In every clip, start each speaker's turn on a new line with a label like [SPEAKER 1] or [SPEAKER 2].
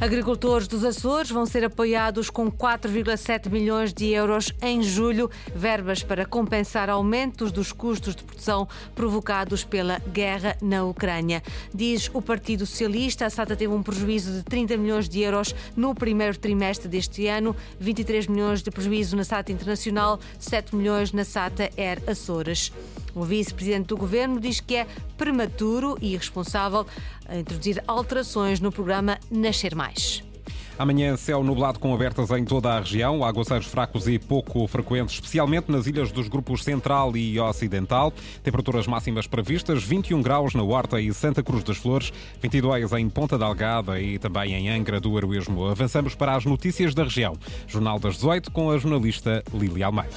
[SPEAKER 1] Agricultores dos Açores vão ser apoiados com 4,7 milhões de euros em julho, verbas para compensar aumentos dos custos de produção provocados pela guerra na Ucrânia. Diz o Partido Socialista, a SATA teve um prejuízo de 30 milhões de euros no primeiro trimestre deste ano, 23 milhões de prejuízo na SATA Internacional, 7 milhões na SATA Air Açores. O vice-presidente do governo diz que é prematuro e irresponsável introduzir alterações no programa Nascer Mais.
[SPEAKER 2] Amanhã, céu nublado com abertas em toda a região, aguaceiros fracos e pouco frequentes, especialmente nas ilhas dos grupos Central e Ocidental. Temperaturas máximas previstas: 21 graus na Horta e Santa Cruz das Flores, 22 em Ponta Delgada e também em Angra do Heroísmo. Avançamos para as notícias da região. Jornal das 18 com a jornalista Lili Almeida.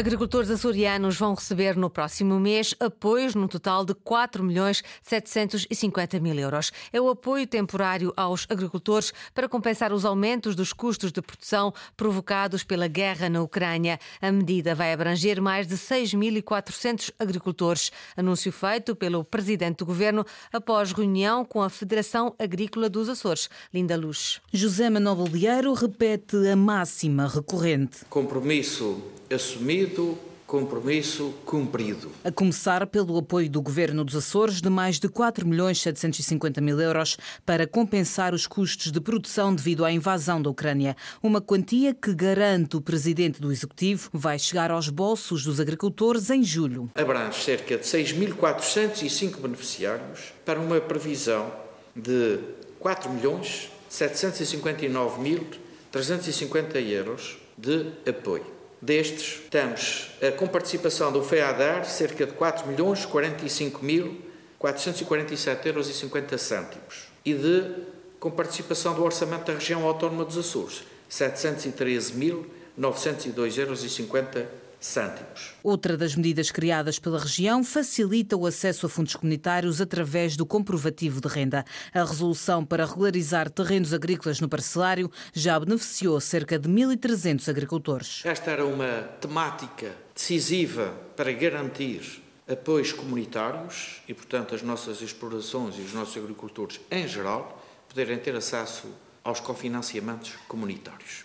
[SPEAKER 1] Agricultores açorianos vão receber no próximo mês apoios no total de 4 milhões 750 mil euros. É o apoio temporário aos agricultores para compensar os aumentos dos custos de produção provocados pela guerra na Ucrânia. A medida vai abranger mais de 6.400 agricultores. Anúncio feito pelo presidente do governo após reunião com a Federação Agrícola dos Açores. Linda Luz.
[SPEAKER 3] José Manuel Bolieiro repete a máxima recorrente.
[SPEAKER 4] Compromisso assumido, compromisso cumprido.
[SPEAKER 3] A começar pelo apoio do Governo dos Açores de mais de 4 milhões 750 mil euros para compensar os custos de produção devido à invasão da Ucrânia. Uma quantia que, garante o Presidente do Executivo, vai chegar aos bolsos dos agricultores em julho.
[SPEAKER 4] Abrange cerca de 6.405 beneficiários para uma previsão de 4 milhões 759 mil 350 euros de apoio. Destes, estamos com participação do FEADAR, cerca de 4 milhões 45 mil 447 euros e 50 cêntimos. E de com participação do Orçamento da Região Autónoma dos Açores, 713 mil 902 euros e 50 cêntimos.
[SPEAKER 3] Outra das medidas criadas pela região facilita o acesso a fundos comunitários através do comprovativo de renda. A resolução para regularizar terrenos agrícolas no parcelário já beneficiou cerca de 1.300 agricultores.
[SPEAKER 4] Esta era uma temática decisiva para garantir apoios comunitários e, portanto, as nossas explorações e os nossos agricultores em geral poderem ter acesso aos cofinanciamentos comunitários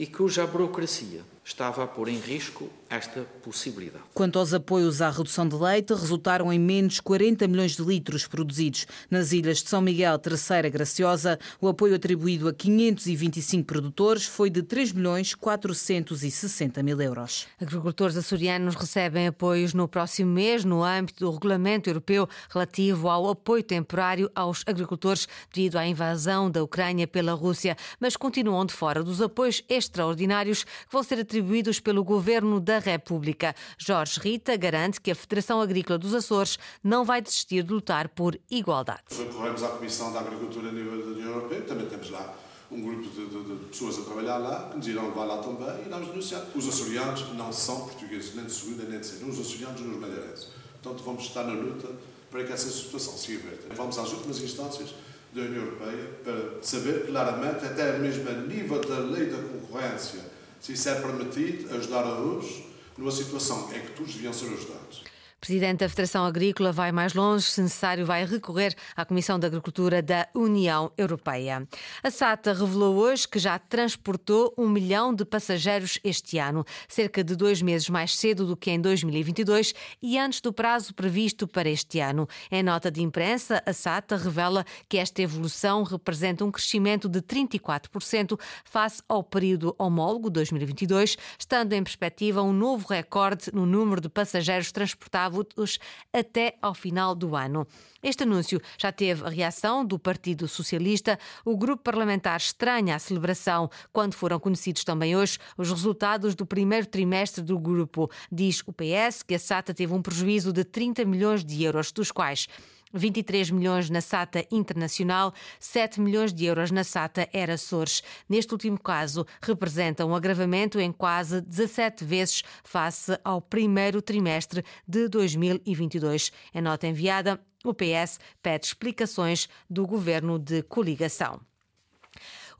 [SPEAKER 4] e cuja burocracia estava a pôr em risco esta possibilidade.
[SPEAKER 3] Quanto aos apoios à redução de leite, resultaram em menos 40 milhões de litros produzidos. Nas ilhas de São Miguel, Terceira Graciosa, o apoio atribuído a 525 produtores foi de 3 milhões 460 mil euros.
[SPEAKER 1] Agricultores açorianos recebem apoios no próximo mês no âmbito do Regulamento Europeu relativo ao apoio temporário aos agricultores devido à invasão da Ucrânia pela Rússia, mas continuam de fora dos apoios extraordinários que vão ser atribuídos atribuídos pelo Governo da República. Jorge Rita garante que a Federação Agrícola dos Açores não vai desistir de lutar por igualdade.
[SPEAKER 5] Recorremos à Comissão da Agricultura a nível da União Europeia, também temos lá um grupo de, de, de, pessoas a trabalhar lá, que nos irão levar lá também e vamos denunciar. Os açorianos não são portugueses, nem de segunda nem de segunda, os açorianos nem os madeirenses. Portanto, vamos estar na luta para que essa situação se reverta. Vamos às últimas instâncias da União Europeia para saber claramente, até mesmo a nível da lei da concorrência, se isso é permitido, ajudar a uns numa situação em que todos deviam ser ajudados.
[SPEAKER 1] Presidente da Federação Agrícola vai mais longe, se necessário, vai recorrer à Comissão de Agricultura da União Europeia. A SATA revelou hoje que já transportou um milhão de passageiros este ano, cerca de dois meses mais cedo do que em 2022 e antes do prazo previsto para este ano. Em nota de imprensa, a SATA revela que esta evolução representa um crescimento de 34% face ao período homólogo 2022, estando em perspectiva um novo recorde no número de passageiros transportados até ao final do ano. Este anúncio já teve a reação do Partido Socialista. O grupo parlamentar estranha a celebração quando foram conhecidos também hoje os resultados do primeiro trimestre do grupo. Diz o PS que a SATA teve um prejuízo de 30 milhões de euros, dos quais 23 milhões na SATA Internacional, 7 milhões de euros na SATA Era Açores. Neste último caso, representa um agravamento em quase 17 vezes face ao primeiro trimestre de 2022. Em nota enviada, o PS pede explicações do governo de coligação.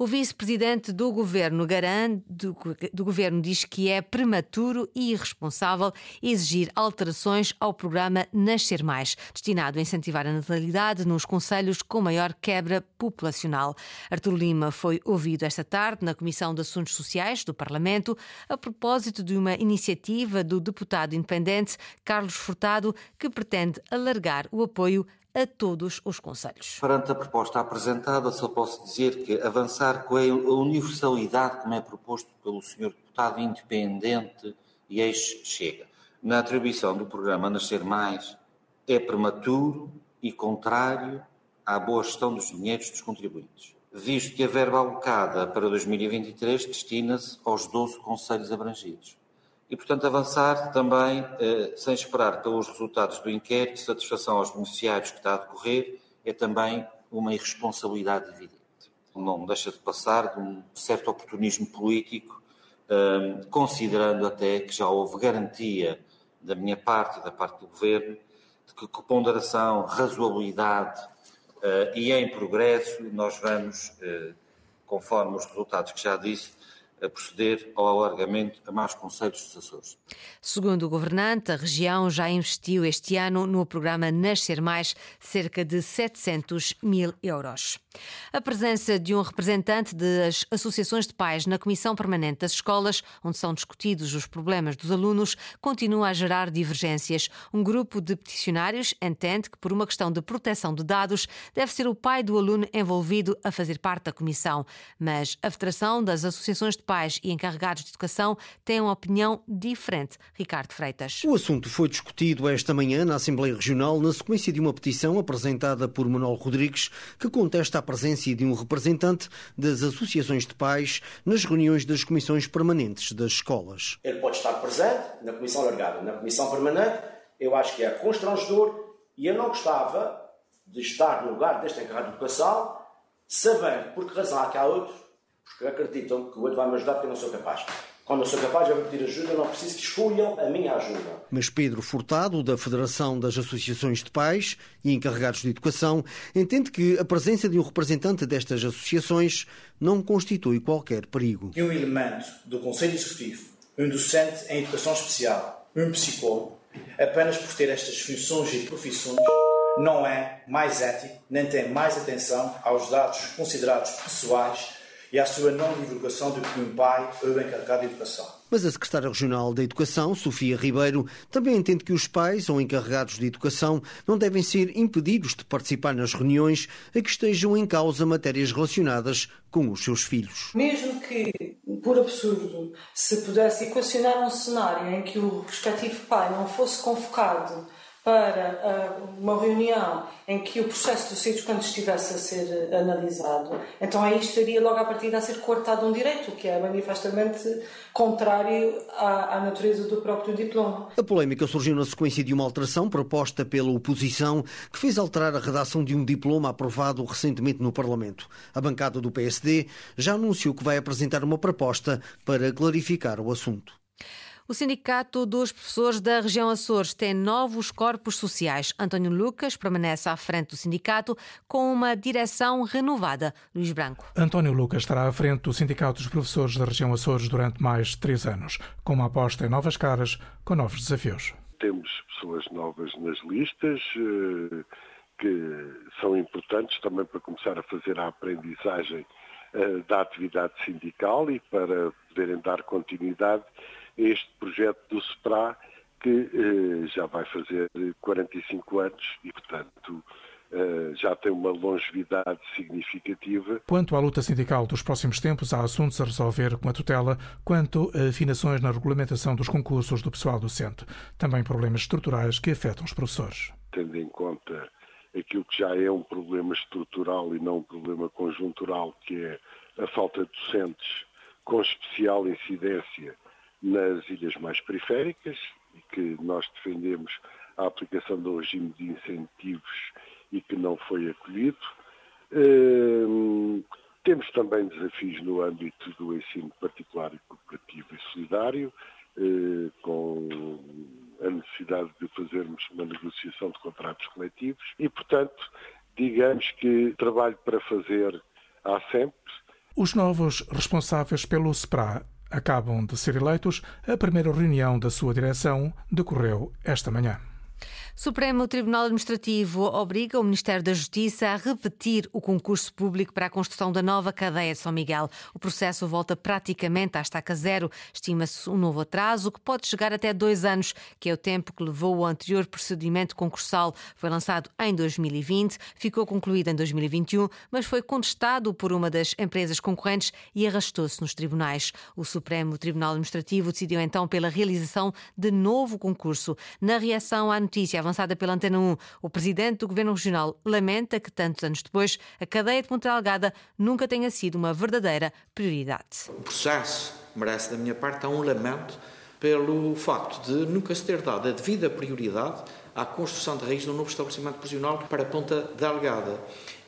[SPEAKER 1] O vice-presidente do governo garante, do, do governo diz que é prematuro e irresponsável exigir alterações ao programa Nascer Mais, destinado a incentivar a natalidade nos conselhos com maior quebra populacional. Artur Lima foi ouvido esta tarde na Comissão de Assuntos Sociais do Parlamento a propósito de uma iniciativa do deputado independente Carlos Furtado que pretende alargar o apoio a todos os conselhos.
[SPEAKER 6] Perante a proposta apresentada, só posso dizer que avançar com a universalidade, como é proposto pelo Sr. Deputado Independente e ex-Chega, na atribuição do programa Nascer Mais, é prematuro e contrário à boa gestão dos dinheiros dos contribuintes, visto que a verba alocada para 2023 destina-se aos 12 conselhos abrangidos e, portanto, avançar também, eh, sem esperar pelos resultados do inquérito, satisfação aos beneficiários que está a decorrer, é também uma irresponsabilidade evidente. Não deixa de passar de um certo oportunismo político, eh, considerando até que já houve garantia da minha parte e da parte do Governo de que com ponderação, razoabilidade eh, e em progresso nós vamos, conforme os resultados que já disse, a proceder ao alargamento a mais conselhos dos Açores.
[SPEAKER 1] Segundo o governante, a região já investiu este ano no programa Nascer Mais cerca de 700 mil euros. A presença de um representante das associações de pais na Comissão Permanente das Escolas, onde são discutidos os problemas dos alunos, continua a gerar divergências. Um grupo de peticionários entende que, por uma questão de proteção de dados, deve ser o pai do aluno envolvido a fazer parte da comissão. Mas a Federação das Associações de Pais e Encarregados de Educação tem uma opinião diferente. Ricardo Freitas.
[SPEAKER 7] O assunto foi discutido esta manhã na Assembleia Regional na sequência de uma petição apresentada por Manuel Rodrigues que contesta a presença de um representante das associações de pais nas reuniões das comissões permanentes das escolas.
[SPEAKER 8] Ele pode estar presente na comissão largada, na comissão permanente, eu acho que é constrangedor e eu não gostava de estar no lugar deste encarregado de educação, sabendo por que razão há que há outros, porque acreditam que o outro vai me ajudar porque eu não sou capaz. Quando eu sou capaz de pedir ajuda, não preciso que escolham a minha ajuda.
[SPEAKER 7] Mas Pedro Furtado, da Federação das Associações de Pais e Encarregados de Educação, entende que a presença de um representante destas associações não constitui qualquer perigo.
[SPEAKER 8] E um elemento do Conselho Executivo, um docente em Educação Especial, um psicólogo, apenas por ter estas funções e profissões, não é mais ético, nem tem mais atenção aos dados considerados pessoais e à sua não divulgação do que um pai ou encarregado de educação.
[SPEAKER 7] Mas a secretária regional da Educação, Sofia Ribeiro, também entende que os pais ou encarregados de educação não devem ser impedidos de participar nas reuniões a que estejam em causa matérias relacionadas com os seus filhos.
[SPEAKER 9] Mesmo que, por absurdo, se pudesse equacionar um cenário em que o respectivo pai não fosse convocado para uh, uma reunião em que o processo dos educantes estivesse a ser analisado, então aí estaria logo à partida a ser coartado um direito, que é manifestamente contrário à, à, natureza do próprio diploma.
[SPEAKER 7] A polémica surgiu na sequência de uma alteração proposta pela oposição que fez alterar a redação de um diploma aprovado recentemente no Parlamento. A bancada do PSD já anunciou que vai apresentar uma proposta para clarificar o assunto.
[SPEAKER 1] O Sindicato dos Professores da Região Açores tem novos corpos sociais. António Lucas permanece à frente do sindicato com uma direção renovada. Luís Branco.
[SPEAKER 10] António Lucas estará à frente do Sindicato dos Professores da Região Açores durante mais de três anos, com uma aposta em novas caras, com novos desafios.
[SPEAKER 11] Temos pessoas novas nas listas eh, que são importantes também para começar a fazer a aprendizagem eh, da atividade sindical e para poderem dar continuidade este projeto do SEPRA, que eh, já vai fazer 45 anos e, portanto, eh, já tem uma longevidade significativa.
[SPEAKER 10] Quanto à luta sindical dos próximos tempos, há assuntos a resolver com a tutela quanto a afinações na regulamentação dos concursos do pessoal docente. Também problemas estruturais que afetam os professores.
[SPEAKER 11] Tendo em conta aquilo que já é um problema estrutural e não um problema conjuntural, que é a falta de docentes com especial incidência nas ilhas mais periféricas e que nós defendemos a aplicação do regime de incentivos e que não foi acolhido. Hum, temos também desafios no âmbito do ensino particular cooperativo e solidário, eh, com a necessidade de fazermos uma negociação de contratos coletivos e, portanto, digamos que trabalho para fazer há sempre,
[SPEAKER 10] Os novos responsáveis pelo SPRA acabam de ser eleitos. A primeira reunião da sua direção decorreu esta manhã.
[SPEAKER 1] Supremo Tribunal Administrativo obriga o Ministério da Justiça a repetir o concurso público para a construção da nova cadeia de São Miguel. O processo volta praticamente à estaca zero. Estima-se um novo atraso que pode chegar até dois anos, que é o tempo que levou o anterior procedimento concursal. Foi lançado em 2020, ficou concluído em 2021, mas foi contestado por uma das empresas concorrentes e arrastou-se nos tribunais. O Supremo Tribunal Administrativo decidiu então pela realização de novo concurso. Na reação à notícia avançada pela Antena 1, o presidente do Governo Regional lamenta que, tantos anos depois, a cadeia de Ponta Delgada nunca tenha sido uma verdadeira prioridade.
[SPEAKER 4] O processo merece, da minha parte, um lamento pelo facto de nunca se ter dado a devida prioridade à construção de raiz de um novo estabelecimento prisional para Ponta Delgada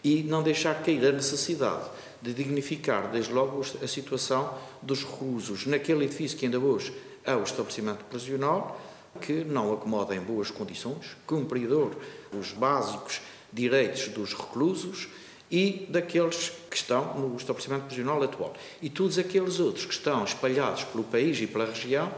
[SPEAKER 4] e não deixar cair a necessidade de dignificar, desde logo, a situação dos reclusos naquele edifício que ainda hoje é o estabelecimento prisional que não acomoda em boas condições, cumpridor os básicos direitos dos reclusos e daqueles que estão no estabelecimento prisional atual. E todos aqueles outros que estão espalhados pelo país e pela região,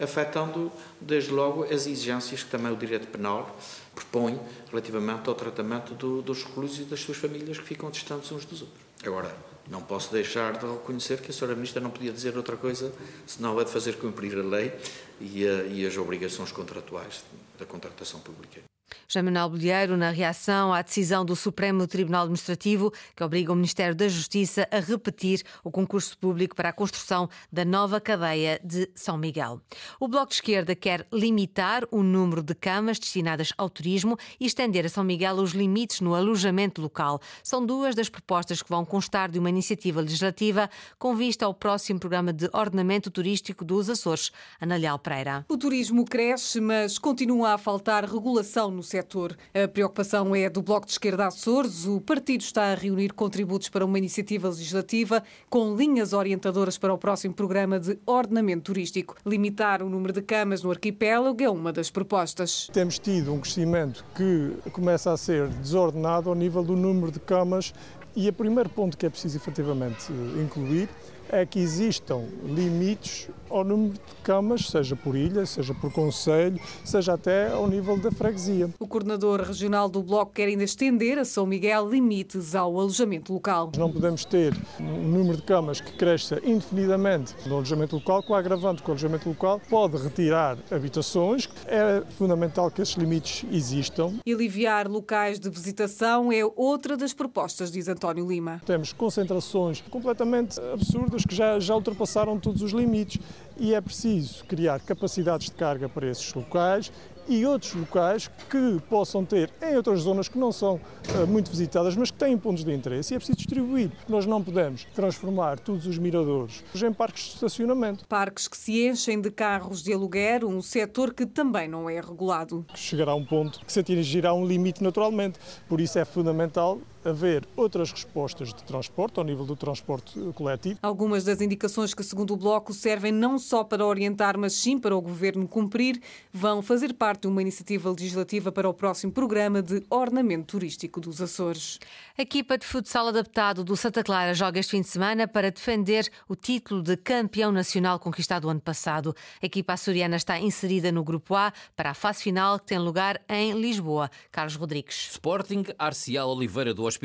[SPEAKER 4] afetando, desde logo, as exigências que também o direito penal propõe relativamente ao tratamento do, dos reclusos e das suas famílias que ficam distantes uns dos outros. Agora, não posso deixar de reconhecer que a Sra. Ministra não podia dizer outra coisa senão a de fazer cumprir a lei e, a, e as obrigações contratuais da contratação pública.
[SPEAKER 1] Jean Manuel Bolheiro, na reação à decisão do Supremo Tribunal Administrativo, que obriga o Ministério da Justiça a repetir o concurso público para a construção da nova cadeia de São Miguel. O Bloco de Esquerda quer limitar o número de camas destinadas ao turismo e estender a São Miguel os limites no alojamento local. São duas das propostas que vão constar de uma iniciativa legislativa com vista ao próximo programa de ordenamento turístico dos Açores. Analial Pereira.
[SPEAKER 5] O turismo cresce, mas continua a faltar regulação no setor. A preocupação é do Bloco de Esquerda Açores. O partido está a reunir contributos para uma iniciativa legislativa com linhas orientadoras para o próximo programa de ordenamento turístico. Limitar o número de camas no arquipélago é uma das propostas.
[SPEAKER 12] Temos tido um crescimento que começa a ser desordenado ao nível do número de camas e o primeiro ponto que é preciso efetivamente incluir é que existam limites ao número de camas, seja por ilha, seja por conselho, seja até ao nível da freguesia.
[SPEAKER 5] O coordenador regional do Bloco quer ainda estender a São Miguel limites ao alojamento local.
[SPEAKER 12] Não podemos ter um número de camas que cresça indefinidamente no alojamento local, com a agravante que o alojamento local pode retirar habitações. É fundamental que esses limites existam.
[SPEAKER 5] E aliviar locais de visitação é outra das propostas, diz António Lima.
[SPEAKER 12] Temos concentrações completamente absurdas que já, já ultrapassaram todos os limites e é preciso criar capacidades de carga para esses locais e outros locais que possam ter em outras zonas que não são uh, muito visitadas, mas que têm pontos de interesse e é preciso distribuir. Nós não podemos transformar todos os miradores em parques de estacionamento.
[SPEAKER 5] Parques que se enchem de carros de aluguer, um setor que também não é regulado.
[SPEAKER 12] Chegará a um ponto que se atingirá um limite naturalmente. Por isso é fundamental haver outras respostas de transporte, ao nível do transporte coletivo.
[SPEAKER 5] Algumas das indicações que, segundo o Bloco, servem não só para orientar, mas sim para o Governo cumprir, vão fazer parte de uma iniciativa legislativa para o próximo programa de ornamento turístico dos Açores.
[SPEAKER 1] A equipa de futsal adaptado do Santa Clara joga este fim de semana para defender o título de campeão nacional conquistado ano passado. A equipa açoriana está inserida no Grupo A para a fase final que tem lugar em Lisboa. Carlos Rodrigues.
[SPEAKER 3] Sporting, Arcial Oliveira do Hospital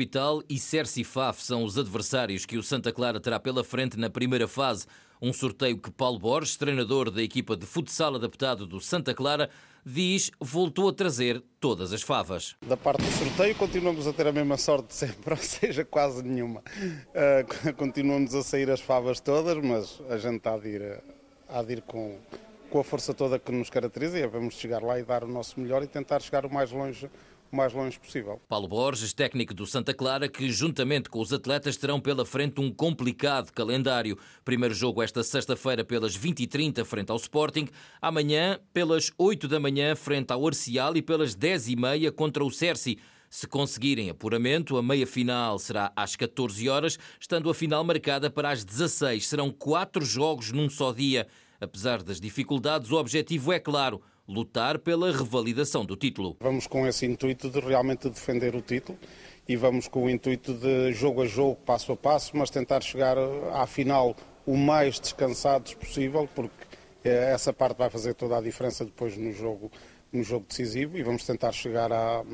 [SPEAKER 3] e Cerci Faf são os adversários que o Santa Clara terá pela frente na primeira fase. Um sorteio que Paulo Borges, treinador da equipa de futsal adaptado do Santa Clara, diz voltou a trazer todas as favas.
[SPEAKER 13] Da parte do sorteio continuamos a ter a mesma sorte de sempre, ou seja, quase nenhuma. Uh, continuamos a sair as favas todas, mas a gente há de ir, de ir com, com a força toda que nos caracteriza e vamos chegar lá e dar o nosso melhor e tentar chegar o mais longe o mais longe possível.
[SPEAKER 3] Paulo Borges, técnico do Santa Clara, que juntamente com os atletas terão pela frente um complicado calendário. Primeiro jogo esta sexta-feira pelas 20h30 frente ao Sporting, amanhã pelas 8 da manhã frente ao Arcial e pelas 10h30 contra o Cerci. Se conseguirem apuramento, a meia final será às 14 horas, estando a final marcada para as 16. Serão quatro jogos num só dia. Apesar das dificuldades, o objetivo é claro lutar pela revalidação do título.
[SPEAKER 13] Vamos com esse intuito de realmente defender o título e vamos com o intuito de jogo a jogo, passo a passo, mas tentar chegar à final o mais descansados possível, porque eh, essa parte vai fazer toda a diferença depois no jogo, no jogo decisivo e vamos tentar chegar à,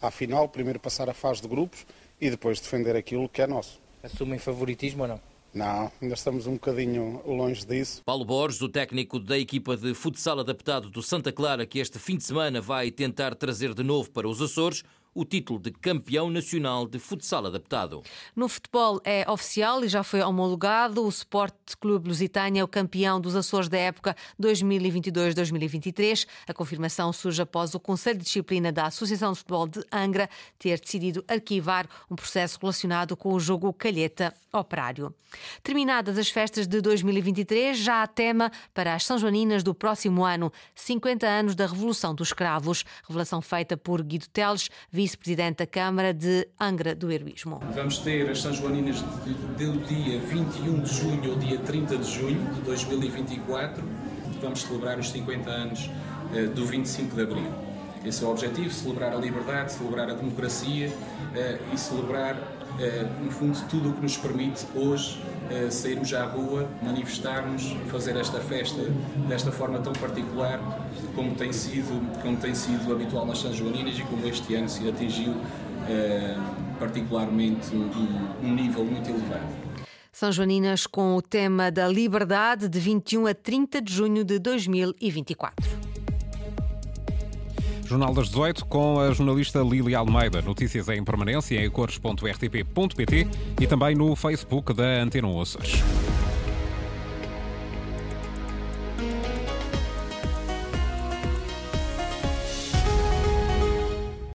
[SPEAKER 13] à final, primeiro passar a fase de grupos e depois defender aquilo que é nosso.
[SPEAKER 14] Assumem favoritismo ou não?
[SPEAKER 13] Não, ainda estamos um bocadinho longe disso.
[SPEAKER 3] Paulo Borges, o técnico da equipa de futsal adaptado do Santa Clara, que este fim de semana vai tentar trazer de novo para os Açores o título de campeão nacional de futsal adaptado.
[SPEAKER 1] No futebol é oficial e já foi homologado. O Sport Clube Lusitânia é o campeão dos Açores da época 2022-2023. A confirmação surge após o Conselho de Disciplina da Associação de Futebol de Angra ter decidido arquivar um processo relacionado com o jogo Calheta Operário. Terminadas as festas de 2023, já há tema para as São Joaninas do próximo ano, 50 anos da Revolução dos Escravos. Revelação feita por Guido Teles, vice-presidente da Câmara de Angra do Heroísmo.
[SPEAKER 15] Vamos ter as São Joaninas do dia 21 de junho ao dia 30 de junho de 2024. Vamos celebrar os 50 anos eh, do 25 de Abril. Esse é o objetivo: celebrar a liberdade, celebrar a democracia eh, e celebrar, no fundo, tudo o que nos permite hoje sairmos à rua, manifestarmos, fazer esta festa desta forma tão particular como tem sido, como tem sido habitual nas São Joaninas e como este ano se atingiu particularmente um, um nível muito elevado.
[SPEAKER 1] São Joaninas com o tema da liberdade de 21 a 30 de junho de 2024.
[SPEAKER 2] Jornal das 18 com a jornalista Lili Almeida. Notícias em permanência em cores.rtp.pt e também no Facebook da Antena Açores.